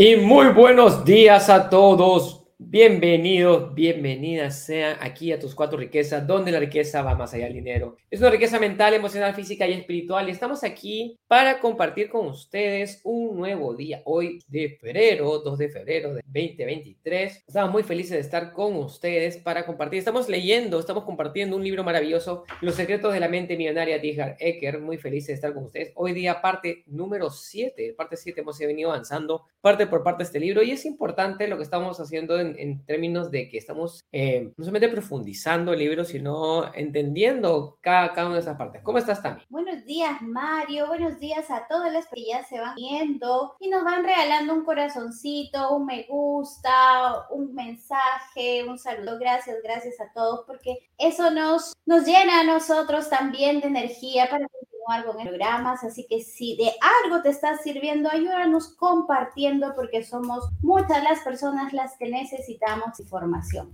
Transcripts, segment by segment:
Y muy buenos días a todos. Bienvenidos, bienvenidas sean aquí a tus cuatro riquezas, donde la riqueza va más allá del dinero. Es una riqueza mental, emocional, física y espiritual. Y estamos aquí para compartir con ustedes un nuevo día. Hoy de febrero, 2 de febrero de 2023. Estamos muy felices de estar con ustedes para compartir. Estamos leyendo, estamos compartiendo un libro maravilloso, Los secretos de la mente millonaria de Edgar Ecker. Muy felices de estar con ustedes. Hoy día parte número 7, parte 7 hemos venido avanzando parte por parte de este libro y es importante lo que estamos haciendo en en, términos de que estamos eh, no solamente profundizando el libro, sino entendiendo cada, cada una de esas partes. ¿Cómo estás, Tami? Buenos días, Mario. Buenos días a todas las que ya se van viendo y nos van regalando un corazoncito, un me gusta, un mensaje, un saludo. Gracias, gracias a todos, porque eso nos, nos llena a nosotros también de energía para algo en programas, así que si de algo te está sirviendo, ayúdanos compartiendo porque somos muchas las personas las que necesitamos información.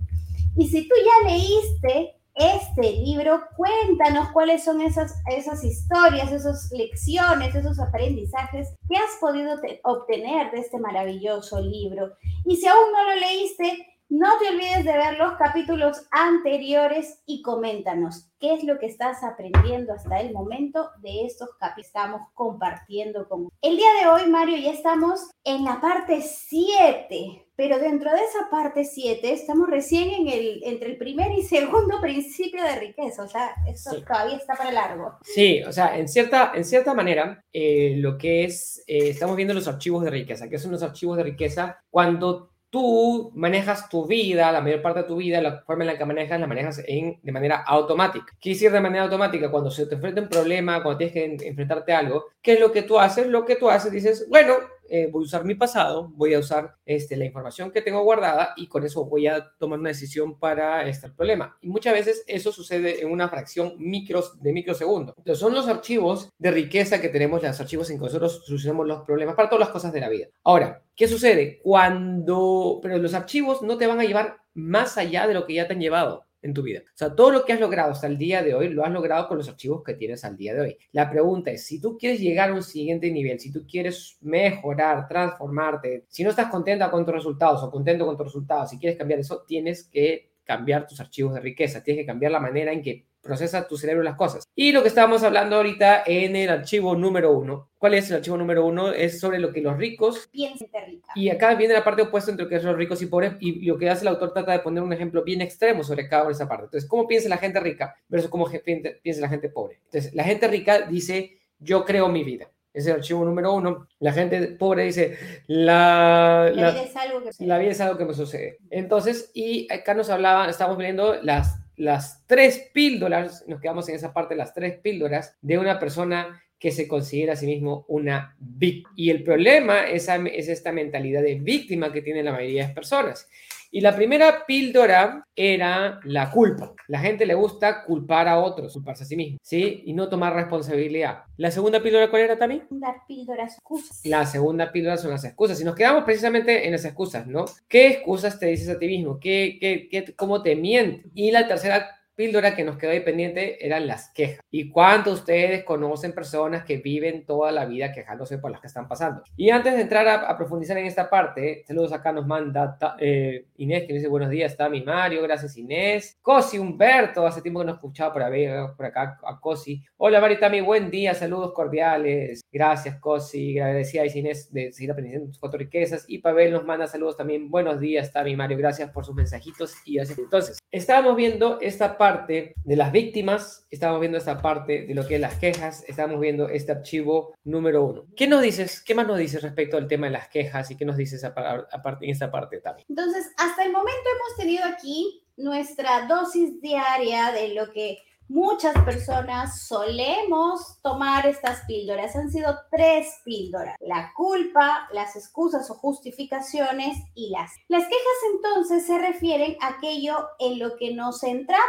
Y si tú ya leíste este libro, cuéntanos cuáles son esas, esas historias, esas lecciones, esos aprendizajes que has podido obtener de este maravilloso libro. Y si aún no lo leíste, no te olvides de ver los capítulos anteriores y coméntanos qué es lo que estás aprendiendo hasta el momento de estos capítulos que estamos compartiendo con El día de hoy, Mario, ya estamos en la parte 7, pero dentro de esa parte 7 estamos recién en el, entre el primer y segundo principio de riqueza, o sea, eso todavía está para largo. Sí, o sea, en cierta, en cierta manera, eh, lo que es, eh, estamos viendo los archivos de riqueza, que son los archivos de riqueza cuando tú manejas tu vida, la mayor parte de tu vida, la forma en la que manejas, la manejas en, de manera automática. ¿Qué decir de manera automática? Cuando se te enfrenta un problema, cuando tienes que enfrentarte algo, ¿qué es lo que tú haces? Lo que tú haces, dices, bueno, eh, voy a usar mi pasado, voy a usar este, la información que tengo guardada y con eso voy a tomar una decisión para este problema. Y muchas veces eso sucede en una fracción micros, de microsegundo. Entonces son los archivos de riqueza que tenemos, los archivos en que nosotros solucionamos los problemas para todas las cosas de la vida. Ahora, ¿qué sucede? Cuando, pero los archivos no te van a llevar más allá de lo que ya te han llevado en tu vida. O sea, todo lo que has logrado hasta el día de hoy, lo has logrado con los archivos que tienes al día de hoy. La pregunta es, si tú quieres llegar a un siguiente nivel, si tú quieres mejorar, transformarte, si no estás contenta con tus resultados o contento con tus resultados, si quieres cambiar eso, tienes que cambiar tus archivos de riqueza, tienes que cambiar la manera en que procesa tu cerebro las cosas. Y lo que estábamos hablando ahorita en el archivo número uno. ¿Cuál es el archivo número uno? Es sobre lo que los ricos... Piensan rica. Y acá viene la parte opuesta entre lo que es los ricos y pobres y lo que hace el autor trata de poner un ejemplo bien extremo sobre cada una de esa parte. Entonces, ¿cómo piensa la gente rica versus cómo piensa la gente pobre? Entonces, la gente rica dice, yo creo mi vida es el archivo número uno. La gente pobre dice, la, la, vida, es algo que la vida es algo que me sucede. Entonces, y acá nos hablaba, estamos viendo las las tres píldoras, nos quedamos en esa parte, las tres píldoras de una persona que se considera a sí mismo una víctima. Y el problema es, es esta mentalidad de víctima que tiene la mayoría de las personas. Y la primera píldora era la culpa. La gente le gusta culpar a otros, culparse a sí mismo, ¿sí? Y no tomar responsabilidad. La segunda píldora, ¿cuál era también? La píldora excusas. La segunda píldora son las excusas. Y nos quedamos precisamente en las excusas, ¿no? ¿Qué excusas te dices a ti mismo? ¿Qué, qué, qué, ¿Cómo te mientes? Y la tercera píldora que nos quedó ahí pendiente eran las quejas. ¿Y cuántos de ustedes conocen personas que viven toda la vida quejándose por las que están pasando? Y antes de entrar a, profundizar en esta parte, saludos acá nos manda eh, Inés que dice buenos días, está mi Mario, gracias Inés. Cosi Humberto, hace tiempo que no escuchaba por, por acá a Cosi. Hola Mario Tami, buen día, saludos cordiales. Gracias Cosi, agradecida a Inés de seguir aprendiendo tus cuatro riquezas. Y Pavel nos manda saludos también, buenos días, está mi Mario, gracias por sus mensajitos y así. Entonces, estábamos viendo esta parte parte de las víctimas, estamos viendo esta parte de lo que es las quejas, estamos viendo este archivo número uno. ¿Qué nos dices? ¿Qué más nos dices respecto al tema de las quejas y qué nos dices en esta parte también? Entonces, hasta el momento hemos tenido aquí nuestra dosis diaria de lo que muchas personas solemos tomar estas píldoras. Han sido tres píldoras. La culpa, las excusas o justificaciones y las. Las quejas entonces se refieren a aquello en lo que nos centramos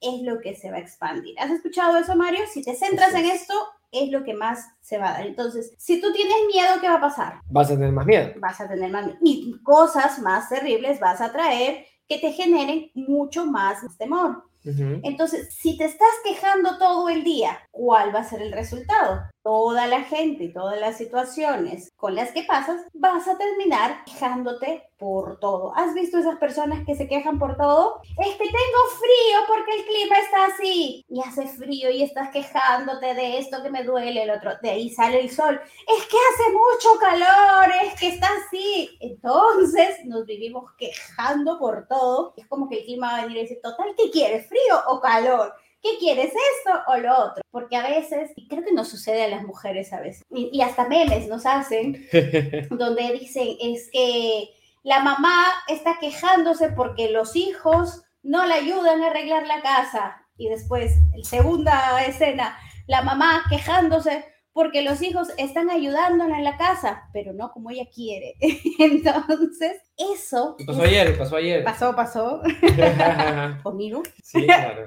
es lo que se va a expandir. ¿Has escuchado eso, Mario? Si te centras en esto, es lo que más se va a dar. Entonces, si tú tienes miedo, ¿qué va a pasar? Vas a tener más miedo. Vas a tener más miedo. Y cosas más terribles vas a traer que te generen mucho más temor. Entonces, si te estás quejando todo el día, ¿cuál va a ser el resultado? Toda la gente y todas las situaciones con las que pasas, vas a terminar quejándote por todo. ¿Has visto esas personas que se quejan por todo? Es que tengo frío porque el clima está así. Y hace frío y estás quejándote de esto que me duele, el otro. De ahí sale el sol. Es que hace mucho calor, es que. Entonces nos vivimos quejando por todo. Es como que el clima va a venir y decir, total, ¿qué quieres? ¿Frío o calor? ¿qué quieres esto o lo otro? Porque a veces, y creo que nos sucede a las mujeres a veces, y, hasta memes nos hacen, donde dicen es que la mamá está quejándose porque los hijos no le ayudan a arreglar la casa. Y después, segunda escena, la mamá quejándose porque los hijos están ayudándola en la casa, pero no como ella quiere. Entonces, eso... Pasó ayer, pasó ayer. Pasó, pasó. Conmigo. Sí, claro.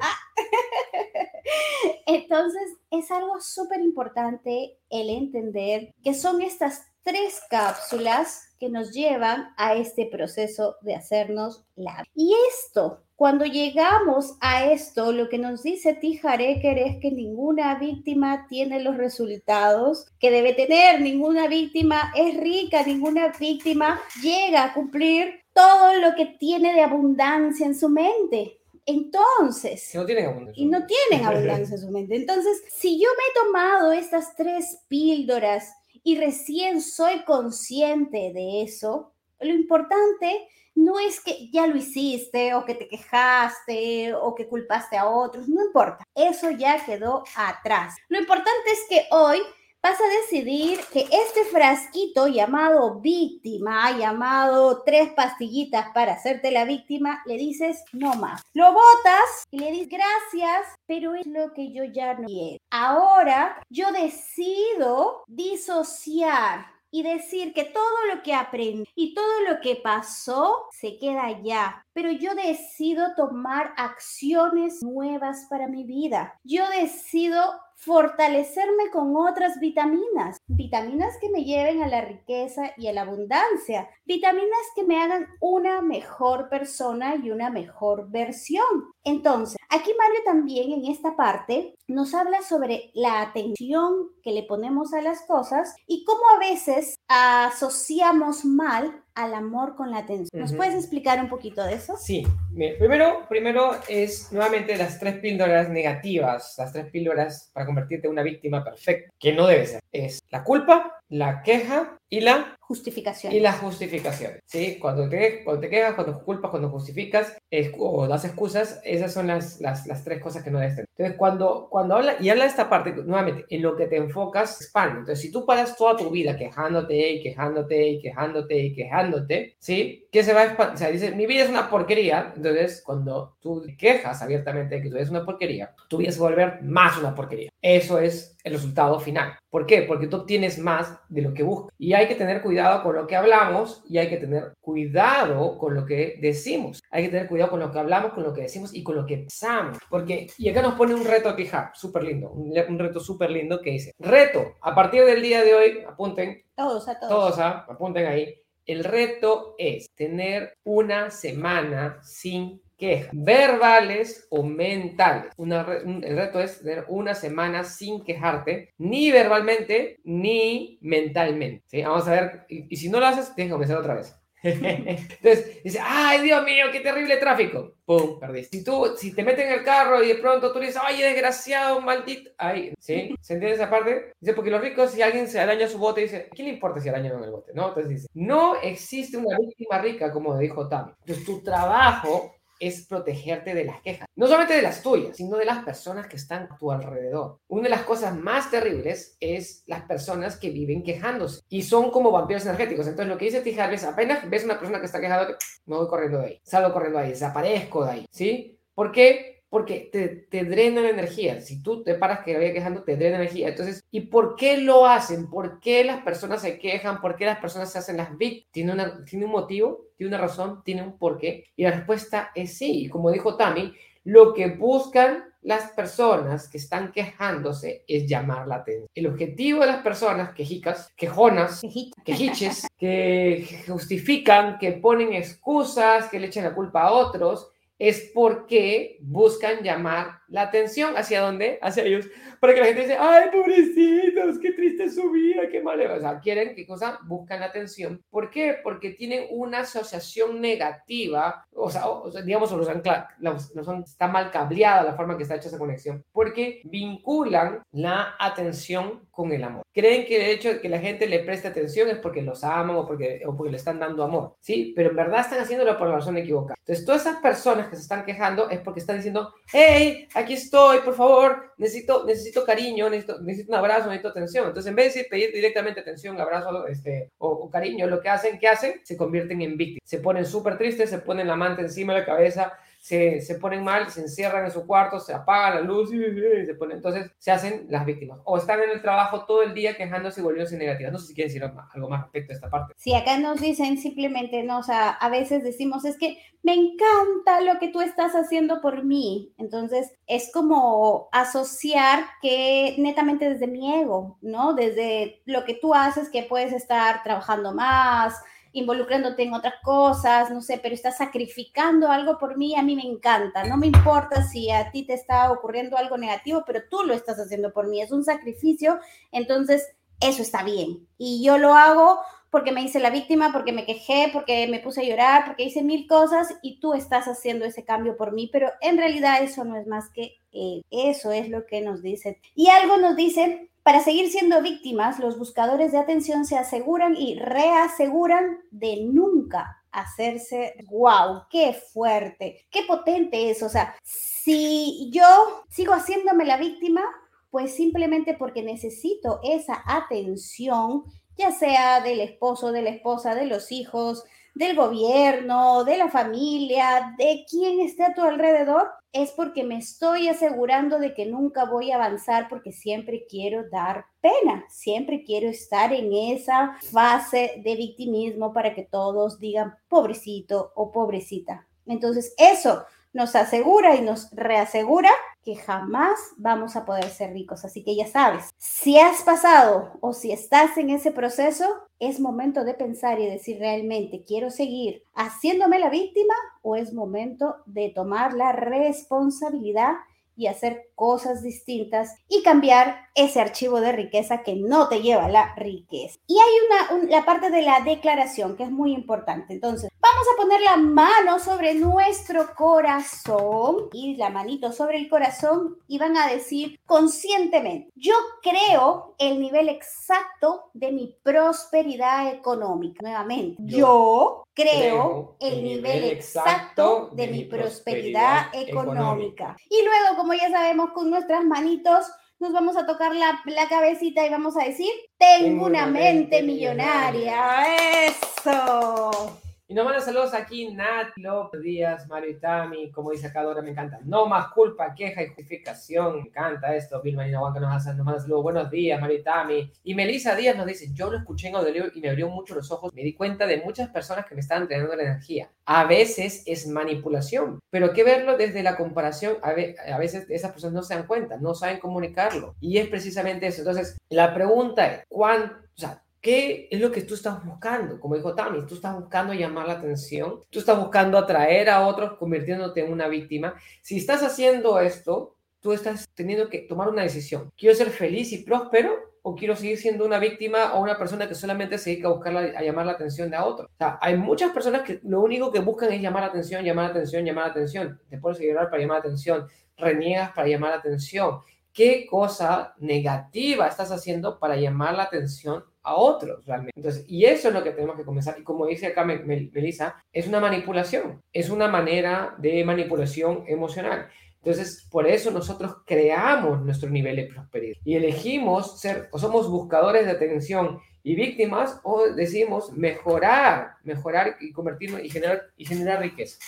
Entonces, es algo súper importante el entender que son estas tres cápsulas que nos llevan a este proceso de hacernos la. Y esto cuando llegamos a esto, lo que nos dice Tijareker es que ninguna víctima tiene los resultados que debe tener, ninguna víctima es rica, ninguna víctima llega a cumplir todo lo que tiene de abundancia en su mente. Entonces, no tienen abundancia. y no tienen abundancia en su mente. Entonces, si yo me he tomado estas tres píldoras y recién soy consciente de eso, lo importante no es que ya lo hiciste o que te quejaste o que culpaste a otros, no importa, eso ya quedó atrás. Lo importante es que hoy vas a decidir que este frasquito llamado víctima, llamado tres pastillitas para hacerte la víctima, le dices no más. Lo botas y le dices gracias, pero es lo que yo ya no quiero. Ahora yo decido disociar y decir que todo lo que aprendí y todo lo que pasó se queda ya. Pero yo decido tomar acciones nuevas para mi vida. Yo decido fortalecerme con otras vitaminas, vitaminas que me lleven a la riqueza y a la abundancia, vitaminas que me hagan una mejor persona y una mejor versión. Entonces, aquí Mario también en esta parte nos habla sobre la atención que le ponemos a las cosas y cómo a veces asociamos mal al amor con la atención. ¿Nos puedes explicar un poquito de eso? Sí, primero, primero es nuevamente las tres píldoras negativas, las tres píldoras para convertirte en una víctima perfecta, que no debe ser. Es la culpa, la queja y la justificación. Y la justificación, ¿sí? Cuando te, cuando te quejas, cuando culpas, cuando justificas o das excusas, esas son las, las, las, tres cosas que no debes tener. Entonces, cuando, cuando habla, y habla de esta parte, nuevamente, en lo que te enfocas, expande. Entonces, si tú paras toda tu vida quejándote y quejándote y quejándote y quejándote, ¿sí? ¿Qué se va a expandir? O sea, dice, mi vida es una porquería. Entonces, cuando tú quejas abiertamente de que tu vida es una porquería, tu vida se va a volver más una porquería. Eso es el resultado final. ¿Por qué? Porque tú obtienes más de lo que buscas. Y hay que tener cuidado con lo que hablamos y hay que tener cuidado con lo que decimos. Hay que tener cuidado con lo que hablamos, con lo que decimos y con lo que pensamos. Porque, y acá nos pone un reto a fijar, súper lindo, un, reto súper lindo que dice, reto, a partir del día de hoy, apunten. Todos a todos. Todos a, apunten ahí. El reto es tener una semana sin quejas, verbales o mentales. el reto es tener una semana sin quejarte, ni verbalmente ni mentalmente. ¿sí? Vamos a ver, y, si no lo haces, tienes que comenzar otra vez. Entonces dice, ay Dios mío, qué terrible tráfico. ¡Pum! Perdiste. Si tú, si te meten en el carro y de pronto tú dices, ay, desgraciado, maldito. Ay, ¿sí? ¿Se entiende esa parte? Dice, porque los ricos, si alguien se araña su bote, dice, ¿qué le importa si araña en el bote? ¿No? Entonces dice, no existe una víctima rica, como dijo Tami. Entonces tu trabajo es protegerte de las quejas. No solamente de las tuyas, sino de las personas que están a tu alrededor. Una de las cosas más terribles es las personas que viven quejándose y son como vampiros energéticos. Entonces, lo que dice Tijar es, apenas ves una persona que está quejando, me voy corriendo de ahí, salgo corriendo de ahí, desaparezco de ahí, ¿sí? ¿Por qué? Porque te, te drenan energía. Si tú te paras que vaya quejando, te drena energía. Entonces, ¿y por qué lo hacen? ¿Por qué las personas se quejan? ¿Por qué las personas se hacen las víctimas? ¿Tiene, una, ¿Tiene un motivo? ¿Tiene una razón? ¿Tiene un porqué? Y la respuesta es sí. como dijo Tami, lo que buscan las personas que están quejándose es llamar la atención. El objetivo de las personas quejicas, quejonas, quejiches, que justifican, que ponen excusas, que le echan la culpa a otros, es porque buscan llamar la atención. ¿Hacia dónde? Hacia ellos. Para que la gente dice, ay, pobrecitos, qué triste su vida, qué mal. O sea, quieren, ¿qué cosa? Buscan la atención. ¿Por qué? Porque tienen una asociación negativa, o sea, digamos, los han, está mal cableada la forma que está hecha esa conexión, porque vinculan la atención con el amor. Creen que el hecho de que la gente le preste atención es porque los aman o porque, o porque le están dando amor, ¿sí? Pero en verdad están haciéndolo por la razón equivocada. Entonces, todas esas personas se están quejando es porque están diciendo, hey, aquí estoy, por favor, necesito, necesito cariño, necesito, necesito un abrazo, necesito atención. Entonces, en vez de pedir directamente atención, abrazo este, o, cariño, lo que hacen, ¿qué hacen? Se convierten en víctimas. Se ponen súper tristes, se ponen la manta encima de la cabeza, se, se, ponen mal, se encierran en su cuarto, se apaga la luz y, se ponen, entonces se hacen las víctimas. O están en el trabajo todo el día quejándose y volviéndose negativas. No sé si quieren decir algo más respecto a esta parte. Sí, acá nos dicen simplemente, no, o sea, a veces decimos, es que me encanta lo que tú estás haciendo por mí. Entonces, es como asociar que netamente desde mi ego, ¿no? Desde lo que tú haces, que puedes estar trabajando más, involucrándote en otras cosas, no sé, pero estás sacrificando algo por mí, a mí me encanta. No me importa si a ti te está ocurriendo algo negativo, pero tú lo estás haciendo por mí. Es un sacrificio, entonces eso está bien. Y yo lo hago porque me hice la víctima, porque me quejé, porque me puse a llorar, porque hice mil cosas y tú estás haciendo ese cambio por mí, pero en realidad eso no es más que eso es lo que nos dicen. Y algo nos dice para seguir siendo víctimas, los buscadores de atención se aseguran y reaseguran de nunca hacerse, wow, qué fuerte, qué potente es. O sea, si yo sigo haciéndome la víctima, pues simplemente porque necesito esa atención, ya sea del esposo, de la esposa, de los hijos, del gobierno, de la familia, de quien esté a tu alrededor, es porque me estoy asegurando de que nunca voy a avanzar porque siempre quiero dar pena, siempre quiero estar en esa fase de victimismo para que todos digan pobrecito o pobrecita. Entonces, eso nos asegura y nos reasegura que jamás vamos a poder ser ricos. Así que ya sabes, si has pasado o si estás en ese proceso, es momento de pensar y decir realmente, ¿quiero seguir haciéndome la víctima o es momento de tomar la responsabilidad y hacer cosas distintas y cambiar ese archivo de riqueza que no te lleva a la riqueza. Y hay una, la parte de la declaración que es muy importante. Entonces, vamos a poner la mano sobre nuestro corazón y la manito sobre el corazón y van a decir conscientemente, yo creo el nivel exacto de mi prosperidad económica. Nuevamente, yo, creo, el nivel exacto de, mi prosperidad, económica. Y luego, como ya sabemos, con nuestras manitos nos vamos a tocar la, la cabecita y vamos a decir, tengo, una, mente, millonaria. Eso. Y nos mandan saludos aquí Nat, López Díaz, Mario y Tami, como dice acá Dora, me encanta. No más culpa, queja y justificación, me encanta esto. Vilma y nos, hace, nos manda saludos, buenos días, Mario y Tami. Y Melissa Díaz nos dice, yo lo escuché en audio y me abrió mucho los ojos, me di cuenta de muchas personas que me estaban teniendo la energía. A veces es manipulación, pero que verlo desde la comparación, a, veces esas personas no se dan cuenta, no saben comunicarlo. Y es precisamente eso. Entonces, la pregunta es, ¿cuánto? O sea, ¿Qué es lo que tú estás buscando? Como dijo Tami, tú estás buscando llamar la atención, tú estás buscando atraer a otros convirtiéndote en una víctima. Si estás haciendo esto, tú estás teniendo que tomar una decisión. ¿Quiero ser feliz y próspero o quiero seguir siendo una víctima o una persona que solamente se dedica a buscar a llamar la atención de a otros? O sea, hay muchas personas que lo único que buscan es llamar la atención, llamar la atención, llamar la atención. Te pones a llorar para llamar la atención, reniegas para llamar la atención. ¿Qué cosa negativa estás haciendo para llamar la atención a otros realmente. Entonces, y eso es lo que tenemos que comenzar. Y como dice acá Melissa, es una manipulación, es una manera de manipulación emocional. Entonces, por eso nosotros creamos nuestro nivel de prosperidad y elegimos ser o somos buscadores de atención y víctimas o decimos mejorar, mejorar y convertirnos y generar, y generar riqueza.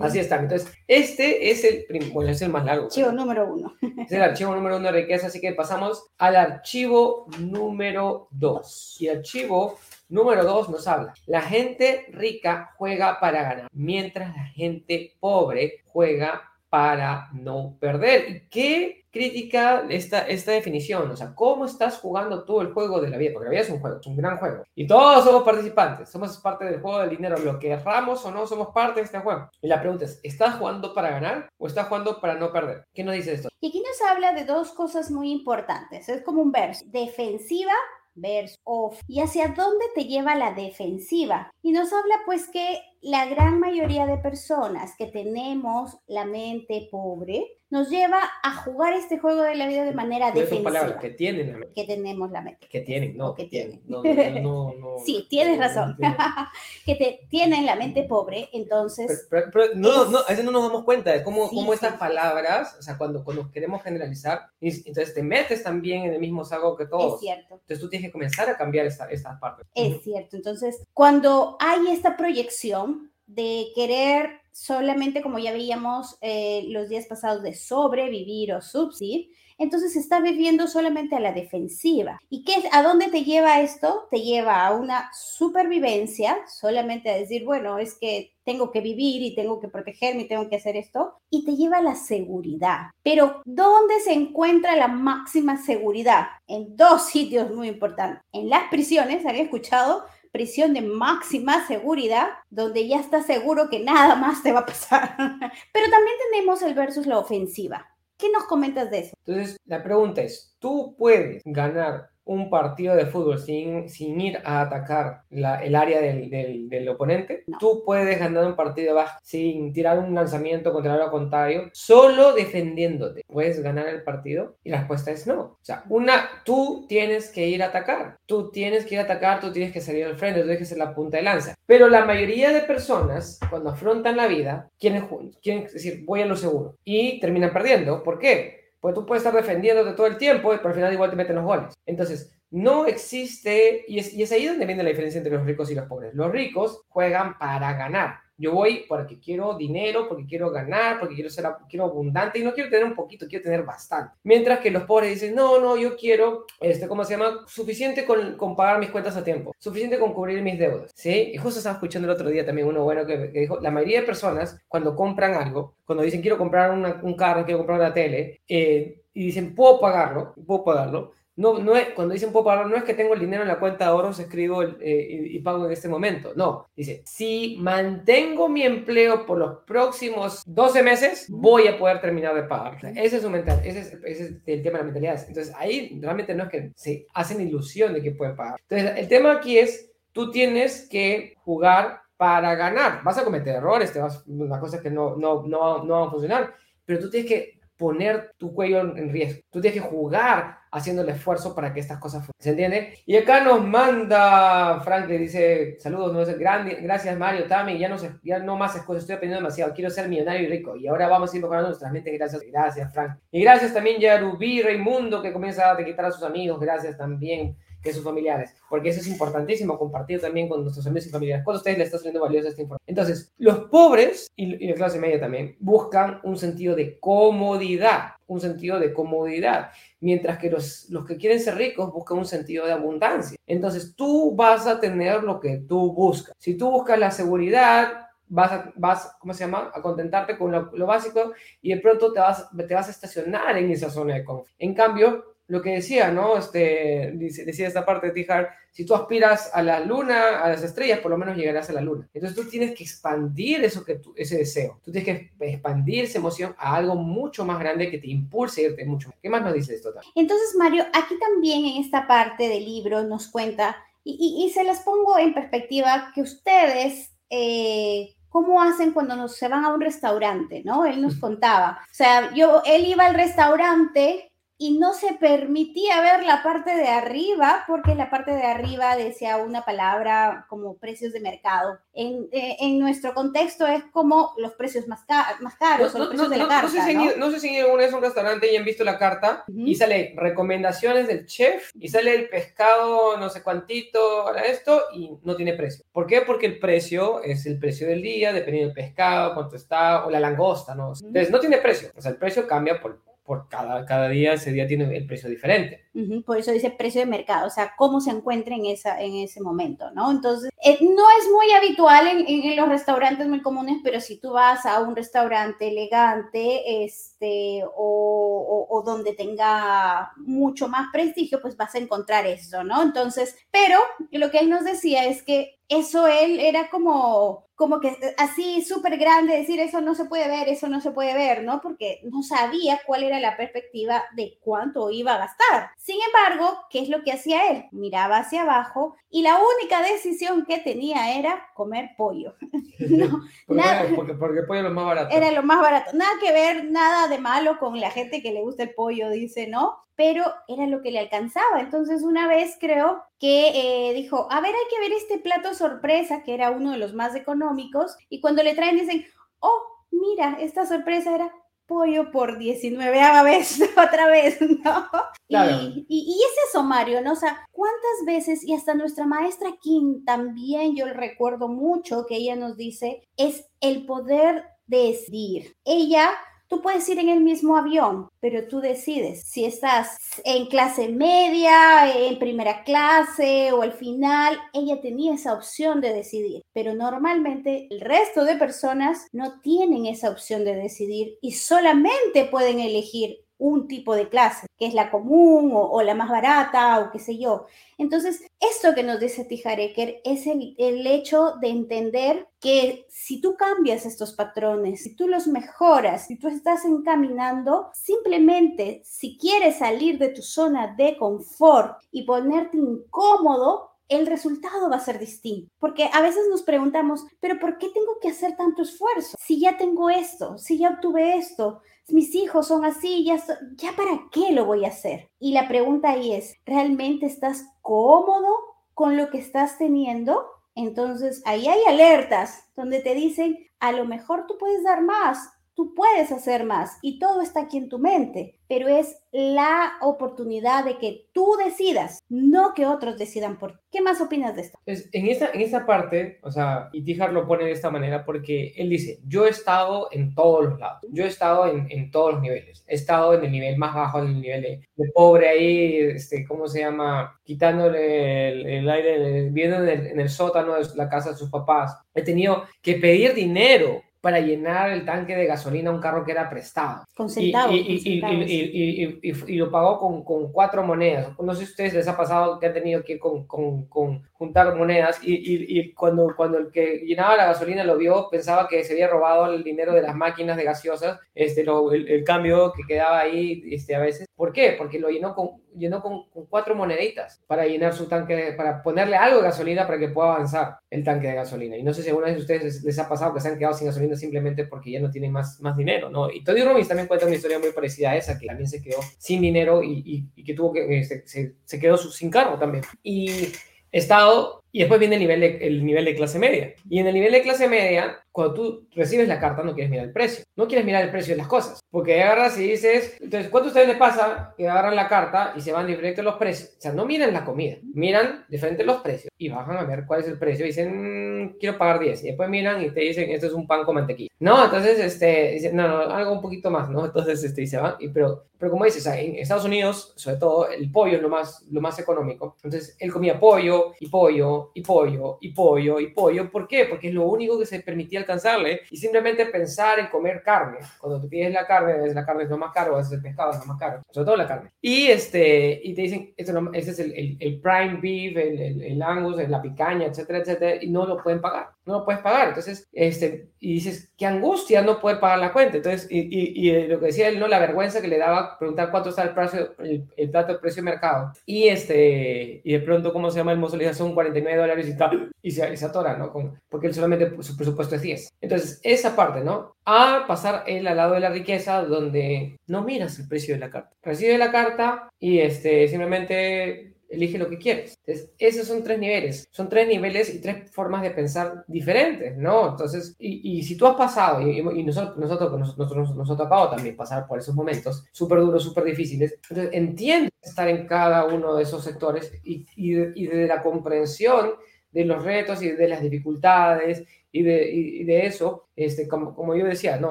Así está. Entonces, este es el, bueno, es el más largo. Archivo número uno. Es el archivo número uno de riqueza, así que pasamos al archivo número dos. Y archivo número dos nos habla, la gente rica juega para ganar, mientras la gente pobre juega para no perder. ¿Y qué crítica esta, esta definición, o sea, cómo estás jugando tú el juego de la vida, porque la vida es un juego, es un gran juego, y todos somos participantes, somos parte del juego del dinero, lo que erramos o no, somos parte de este juego. Y la pregunta es, ¿estás jugando para ganar o estás jugando para no perder? ¿Qué nos dice esto? Y aquí nos habla de dos cosas muy importantes, es como un verso, defensiva versus off. ¿Y hacia dónde te lleva la defensiva? Y nos habla pues que la gran mayoría de personas que tenemos la mente pobre nos lleva a jugar este juego de la vida de manera defensiva. Palabras, que tienen la mente. Que tenemos la mente. Que tienen, no. que tienen. No, no, no, sí, tienes razón. que te tienen la mente pobre, entonces... Pero, no, no, a veces no nos damos cuenta de cómo, cómo estas palabras, o sea, cuando, cuando queremos generalizar, entonces te metes también en el mismo saco que todos. Es cierto. Entonces tú tienes que comenzar a cambiar esta, estas partes. Es cierto. Entonces, cuando hay esta proyección de querer solamente, como ya veíamos eh, los días pasados, de sobrevivir o subsistir, entonces está viviendo solamente a la defensiva. ¿Y qué, a dónde te lleva esto? Te lleva a una supervivencia, solamente a decir, bueno, es que tengo que vivir y tengo que protegerme y tengo que hacer esto, y te lleva a la seguridad. Pero ¿dónde se encuentra la máxima seguridad? En dos sitios muy importantes. En las prisiones, ¿había escuchado? Prisión de máxima seguridad, donde ya estás seguro que nada más te va a pasar. Pero también tenemos el versus la ofensiva. ¿Qué nos comentas de eso? Entonces, la pregunta es, ¿tú puedes ganar un partido de fútbol sin, sin ir a atacar la, el área del, del, del oponente, tú puedes ganar un partido bajo sin tirar un lanzamiento contra el contrario, solo defendiéndote. ¿Puedes ganar el partido? Y la respuesta es no. O sea, una, tú tienes que ir a atacar. Tú tienes que ir a atacar, tú tienes que salir al frente, tú tienes que ser la punta de lanza. Pero la mayoría de personas, cuando afrontan la vida, quieren, quieren decir, voy a lo seguro. Y terminan perdiendo. ¿Por qué? Pues tú puedes estar defendiéndote todo el tiempo, pero al final igual te meten los goles. Entonces, no existe, y es, y es ahí donde viene la diferencia entre los ricos y los pobres. Los ricos juegan para ganar. Yo voy porque quiero dinero, porque quiero ganar, porque quiero ser quiero abundante y no quiero tener un poquito, quiero tener bastante. Mientras que los pobres dicen, no, no, yo quiero, este, ¿cómo se llama? Suficiente con, con pagar mis cuentas a tiempo, suficiente con cubrir mis deudas, ¿sí? Y justo estaba escuchando el otro día también uno bueno que, dijo, la mayoría de personas cuando compran algo, cuando dicen quiero comprar un carro, quiero comprar una tele, eh, y dicen, puedo pagarlo, puedo pagarlo, no, no es, cuando dicen puedo no es que tengo el dinero en la cuenta de ahorros, escribo eh, y, pago en este momento. No, dice, si mantengo mi empleo por los próximos 12 meses, voy a poder terminar de pagar. ese es su mental, ese es, ese es, el tema de la mentalidad. Entonces ahí realmente no es que se hacen ilusión de que pueden pagar. Entonces el tema aquí es, tú tienes que jugar para ganar. Vas a cometer errores, te vas, las cosas que no, no, no, no van a funcionar, pero tú tienes que poner tu cuello en riesgo. Tú tienes que jugar haciendo el esfuerzo para que estas cosas funcionen. ¿Se entiende? Y acá nos manda Frank, le dice, saludos, no gracias Mario, Tami, ya no, ya no más excusas, estoy aprendiendo demasiado, quiero ser millonario y rico. Y ahora vamos a ir mejorando nuestras mentes, gracias, gracias Frank. Y gracias también Yarubí Raimundo, que comienza a quitar a sus amigos, gracias también que sus familiares, porque eso es importantísimo, compartir también con nuestros amigos y familiares, cuando ustedes les está saliendo valiosa esta información. Entonces, los pobres y, la clase media también buscan un sentido de comodidad, un sentido de comodidad, mientras que los, los que quieren ser ricos buscan un sentido de abundancia. Entonces, tú vas a tener lo que tú buscas. Si tú buscas la seguridad, vas, a, vas ¿cómo se llama?, a contentarte con lo, lo, básico y de pronto te vas, te vas a estacionar en esa zona de confort. En cambio, lo que decía, ¿no? Este, decía esta parte de Tihar, si tú aspiras a la luna, a las estrellas, por lo menos llegarás a la luna. Entonces tú tienes que expandir eso que ese deseo. Tú tienes que expandir esa emoción a algo mucho más grande que te impulse a irte mucho más. ¿Qué más nos dice esto? Entonces, Mario, aquí también en esta parte del libro nos cuenta, y, y, se las pongo en perspectiva, que ustedes... Eh, ¿Cómo hacen cuando nos, se van a un restaurante? ¿no? Él nos contaba. O sea, yo, él iba al restaurante y no se permitía ver la parte de arriba porque la parte de arriba decía una palabra como precios de mercado. En, eh, en nuestro contexto es como los precios más, más caros no, los precios de la carta. No sé, si, ¿no? sé si alguna vez un restaurante y han visto la carta y sale recomendaciones del chef y sale el pescado no sé cuantito para esto y no tiene precio. ¿Por qué? Porque el precio es el precio del día, dependiendo del pescado, cuánto está, o la langosta, ¿no? Entonces no tiene precio, o sea, el precio cambia por por cada, cada día, ese día tiene el precio diferente. por eso dice precio de mercado, o sea, cómo se encuentra en, esa, en ese momento, ¿no? Entonces, eh, no es muy habitual en, los restaurantes muy comunes, pero si tú vas a un restaurante elegante este, o, o, donde tenga mucho más prestigio, pues vas a encontrar eso, ¿no? Entonces, pero lo que él nos decía es que eso él era como, como que así súper grande, decir eso no se puede ver, eso no se puede ver, ¿no? Porque no sabía cuál era la perspectiva de cuánto iba a gastar. Sin embargo, ¿qué es lo que hacía él? Miraba hacia abajo y la única decisión que tenía era comer pollo. no, nada, porque, porque pollo es lo más barato. Era lo más barato. Nada que ver, nada de malo con la gente que le gusta el pollo, dice, ¿no? Pero era lo que le alcanzaba. Entonces una vez creo que eh, dijo, a ver, hay que ver este plato sorpresa, que era uno de los más económicos, y cuando le traen dicen, oh, mira, esta sorpresa era pollo por 19 vez, otra vez, ¿no? Y, y, es eso, Mario, ¿no? O sea, ¿cuántas veces, y hasta nuestra maestra Kim también, yo recuerdo mucho que ella nos dice, es el poder decidir. Ella Tú puedes ir en el mismo avión, pero tú decides si estás en clase media, en primera clase o al final. Ella tenía esa opción de decidir, pero normalmente el resto de personas no tienen esa opción de decidir y solamente pueden elegir un tipo de clase, que es la común o, la más barata o qué sé yo. Entonces, esto que nos dice Tijareker es el, el, hecho de entender que si tú cambias estos patrones, si tú los mejoras, si tú estás encaminando, simplemente si quieres salir de tu zona de confort y ponerte incómodo, el resultado va a ser distinto. Porque a veces nos preguntamos, pero ¿por qué tengo que hacer tanto esfuerzo? Si ya tengo esto, si ya obtuve esto, mis hijos son así, ya, ya para qué lo voy a hacer. Y la pregunta ahí es, ¿realmente estás cómodo con lo que estás teniendo? Entonces ahí hay alertas donde te dicen, a lo mejor tú puedes dar más, Tú puedes hacer más y todo está aquí en tu mente, pero es la oportunidad de que tú decidas, no que otros decidan por ti. ¿Qué más opinas de esto? Pues en esta, en esta parte, o sea, y Tijar lo pone de esta manera porque él dice, yo he estado en todos los lados, yo he estado en, en todos los niveles, he estado en el nivel más bajo, en el nivel de, pobre ahí, este, ¿cómo se llama? Quitándole el, aire, viendo en el, en el sótano de la casa de sus papás. He tenido que pedir dinero para llenar el tanque de gasolina a un carro que era prestado. Con centavos. Y, y, y, lo pagó con, con, cuatro monedas. No sé si a ustedes les ha pasado que han tenido que con, con, con juntar monedas y, cuando, cuando el que llenaba la gasolina lo vio, pensaba que se había robado el dinero de las máquinas de gaseosas, este, lo, el, cambio que quedaba ahí este, a veces. ¿Por qué? Porque lo llenó con, llenó con, cuatro moneditas para llenar su tanque, para ponerle algo de gasolina para que pueda avanzar el tanque de gasolina. Y no sé si alguna vez a ustedes les, ha pasado que se han quedado sin gasolina simplemente porque ya no tienen más, más dinero, ¿no? Y Tony Robbins también cuenta una historia muy parecida a esa, que también se quedó sin dinero y, y, que tuvo que, se, se, se quedó sin carro también. Y estado y después viene el nivel, de, el nivel de clase media. Y en el nivel de clase media, cuando tú recibes la carta, no quieres mirar el precio. No quieres mirar el precio de las cosas. Porque agarras y dices, entonces, ¿cuánto a ustedes les pasa que agarran la carta y se van directo a los precios? O sea, no miran la comida, miran diferente los precios y bajan a ver cuál es el precio. Y dicen, mm, quiero pagar 10. Y después miran y te dicen, esto es un pan con mantequilla. No, entonces, este, dicen, no, no, algo un poquito más, ¿no? Entonces, este, y se van. Y, pero, pero como dices, en Estados Unidos, sobre todo, el pollo es lo más, lo más económico. Entonces, él comía pollo y pollo y pollo y pollo y pollo. ¿Por qué? Porque es lo único que se permitía alcanzarle y simplemente pensar en comer carne. Cuando tú pides la carne, la carne es lo más caro, es el pescado es lo más caro, sobre todo la carne. Y, este, y te dicen, este, este es el, el, prime beef, el, el, angus, la picaña, etcétera, etcétera, y no lo pueden pagar, no lo puedes pagar. Entonces, este, y dices, qué angustia no poder pagar la cuenta. Entonces, y, y, y lo que decía él, no, la vergüenza que le daba preguntar cuánto está el, precio, el, el plato de precio de mercado. Y, este, y de pronto, ¿cómo se llama el mozo? Le dice, son 49 dólares y tal y se, se atora, ¿no? Con, porque él solamente su presupuesto es 10. Entonces, esa parte, ¿no? A pasar él al lado de la riqueza, donde no miras el precio de la carta. Recibe la carta y este, simplemente elige lo que quieres. Entonces, esos son tres niveles. Son tres niveles y tres formas de pensar diferentes, ¿no? Entonces, y, y si tú has pasado, y, y nosotros, nosotros, nosotros, nos ha tocado también pasar por esos momentos súper duros, súper difíciles, entonces entiendes estar en cada uno de esos sectores y, y, y de la comprensión de los retos y de las dificultades y de, de eso, este, como, como yo decía, no,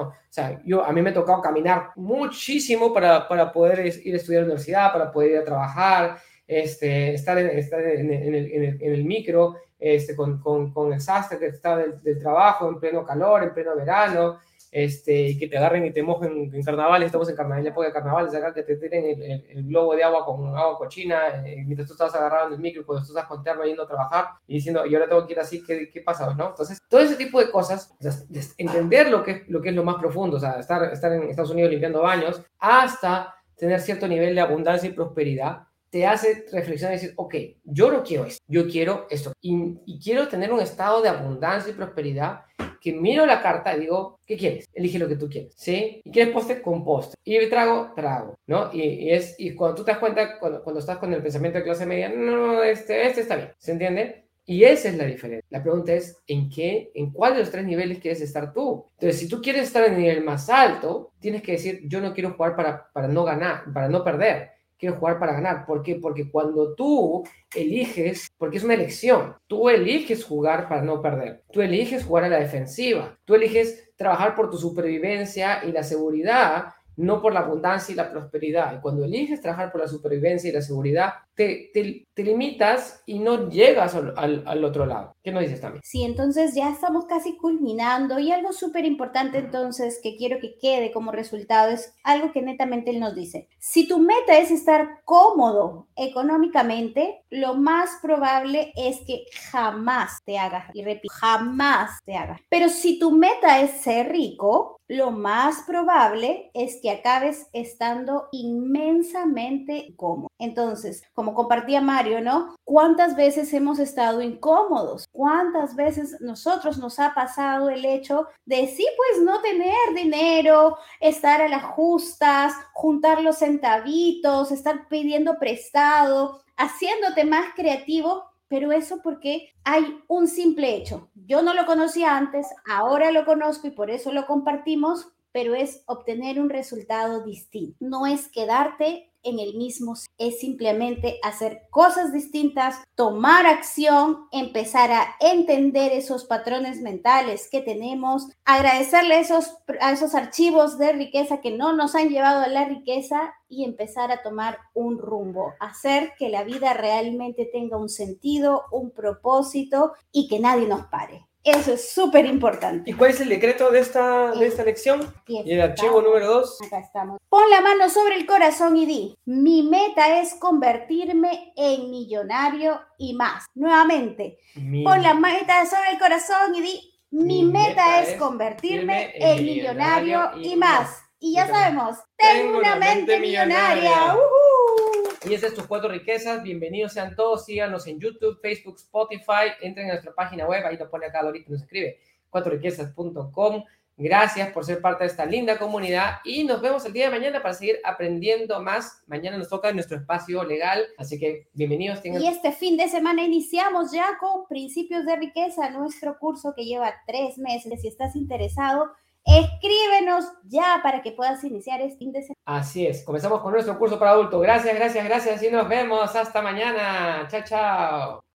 o sea, yo, a mí me ha tocado caminar muchísimo para, para poder ir a estudiar a la universidad, para poder ir a trabajar, este, estar, en, estar en, en, el, en, el, micro, este, con, con, con el sastre que está del, del, trabajo en pleno calor, en pleno verano, este, y que te agarren y te mojen en carnaval, estamos en carnaval, en la época de carnaval, acá que te tiren el, el, globo de agua con agua cochina, eh, mientras tú estás agarrado en el micro, cuando tú estás con terno yendo a trabajar y diciendo, y ahora tengo que ir así, ¿qué, qué pasa? ¿no? Entonces, todo ese tipo de cosas, o sea, entender lo que, es, lo que es lo más profundo, o sea, estar, estar en Estados Unidos limpiando baños, hasta tener cierto nivel de abundancia y prosperidad, te hace reflexionar y decir, ok, yo no quiero esto, yo quiero esto. Y, y, quiero tener un estado de abundancia y prosperidad que miro la carta y digo, ¿qué quieres? Elige lo que tú quieres, ¿sí? ¿Y quieres postre? Con postre. ¿Y trago? Trago, ¿no? Y, y, es, y cuando tú te das cuenta, cuando, cuando estás con el pensamiento de clase media, no, este, este está bien, ¿se entiende? Y esa es la diferencia. La pregunta es, ¿en qué, en cuál de los tres niveles quieres estar tú? Entonces, si tú quieres estar en el nivel más alto, tienes que decir, yo no quiero jugar para, para no ganar, para no perder quiero jugar para ganar. ¿Por qué? Porque cuando tú eliges, porque es una elección, tú eliges jugar para no perder, tú eliges jugar a la defensiva, tú eliges trabajar por tu supervivencia y la seguridad no por la abundancia y la prosperidad. Y cuando eliges trabajar por la supervivencia y la seguridad, te, te, limitas y no llegas al, al, otro lado. ¿Qué nos dices también? Sí, entonces ya estamos casi culminando y algo súper importante entonces que quiero que quede como resultado es algo que netamente él nos dice. Si tu meta es estar cómodo económicamente, lo más probable es que jamás te hagas, y repito, jamás te hagas. Pero si tu meta es ser rico, lo más probable es que acabes estando inmensamente cómodo. Entonces, como compartía Mario, ¿no? ¿Cuántas veces hemos estado incómodos? ¿Cuántas veces nosotros nos ha pasado el hecho de sí, pues no tener dinero, estar a las justas, juntar los centavitos, estar pidiendo prestado, haciéndote más creativo pero eso porque hay un simple hecho. Yo no lo conocía antes, ahora lo conozco y por eso lo compartimos, pero es obtener un resultado distinto. No es quedarte en el mismo, es simplemente hacer cosas distintas, tomar acción, empezar a entender esos patrones mentales que tenemos, agradecerle esos, a esos archivos de riqueza que no nos han llevado a la riqueza y empezar a tomar un rumbo, hacer que la vida realmente tenga un sentido, un propósito y que nadie nos pare. Eso es súper importante. ¿Y cuál es el decreto de esta, de esta lección? Y el archivo número dos. Acá estamos. Pon la mano sobre el corazón y di, mi meta es convertirme en millonario y más. Nuevamente, mi... pon la meta sobre el corazón y di, mi, mi meta, meta, es convertirme en millonario, millonario y, más. más. Y ya sabemos, tengo una mente, mente millonaria. millonaria. Uh -huh. Y esas son tus cuatro riquezas. Bienvenidos sean todos. Síganos en YouTube, Facebook, Spotify. Entren a nuestra página web. Ahí nos pone acá Dorita, nos escribe. cuatroriquezas.com. Gracias por ser parte de esta linda comunidad y nos vemos el día de mañana para seguir aprendiendo más. Mañana nos toca nuestro espacio legal, así que bienvenidos. Tengan... Y este fin de semana iniciamos ya con Principios de Riqueza, nuestro curso que lleva tres meses. Si estás interesado, Escríbenos ya para que puedas iniciar este índice. Así es, comenzamos con nuestro curso para adultos. Gracias, gracias, gracias y nos vemos. Hasta mañana. Chao, chao.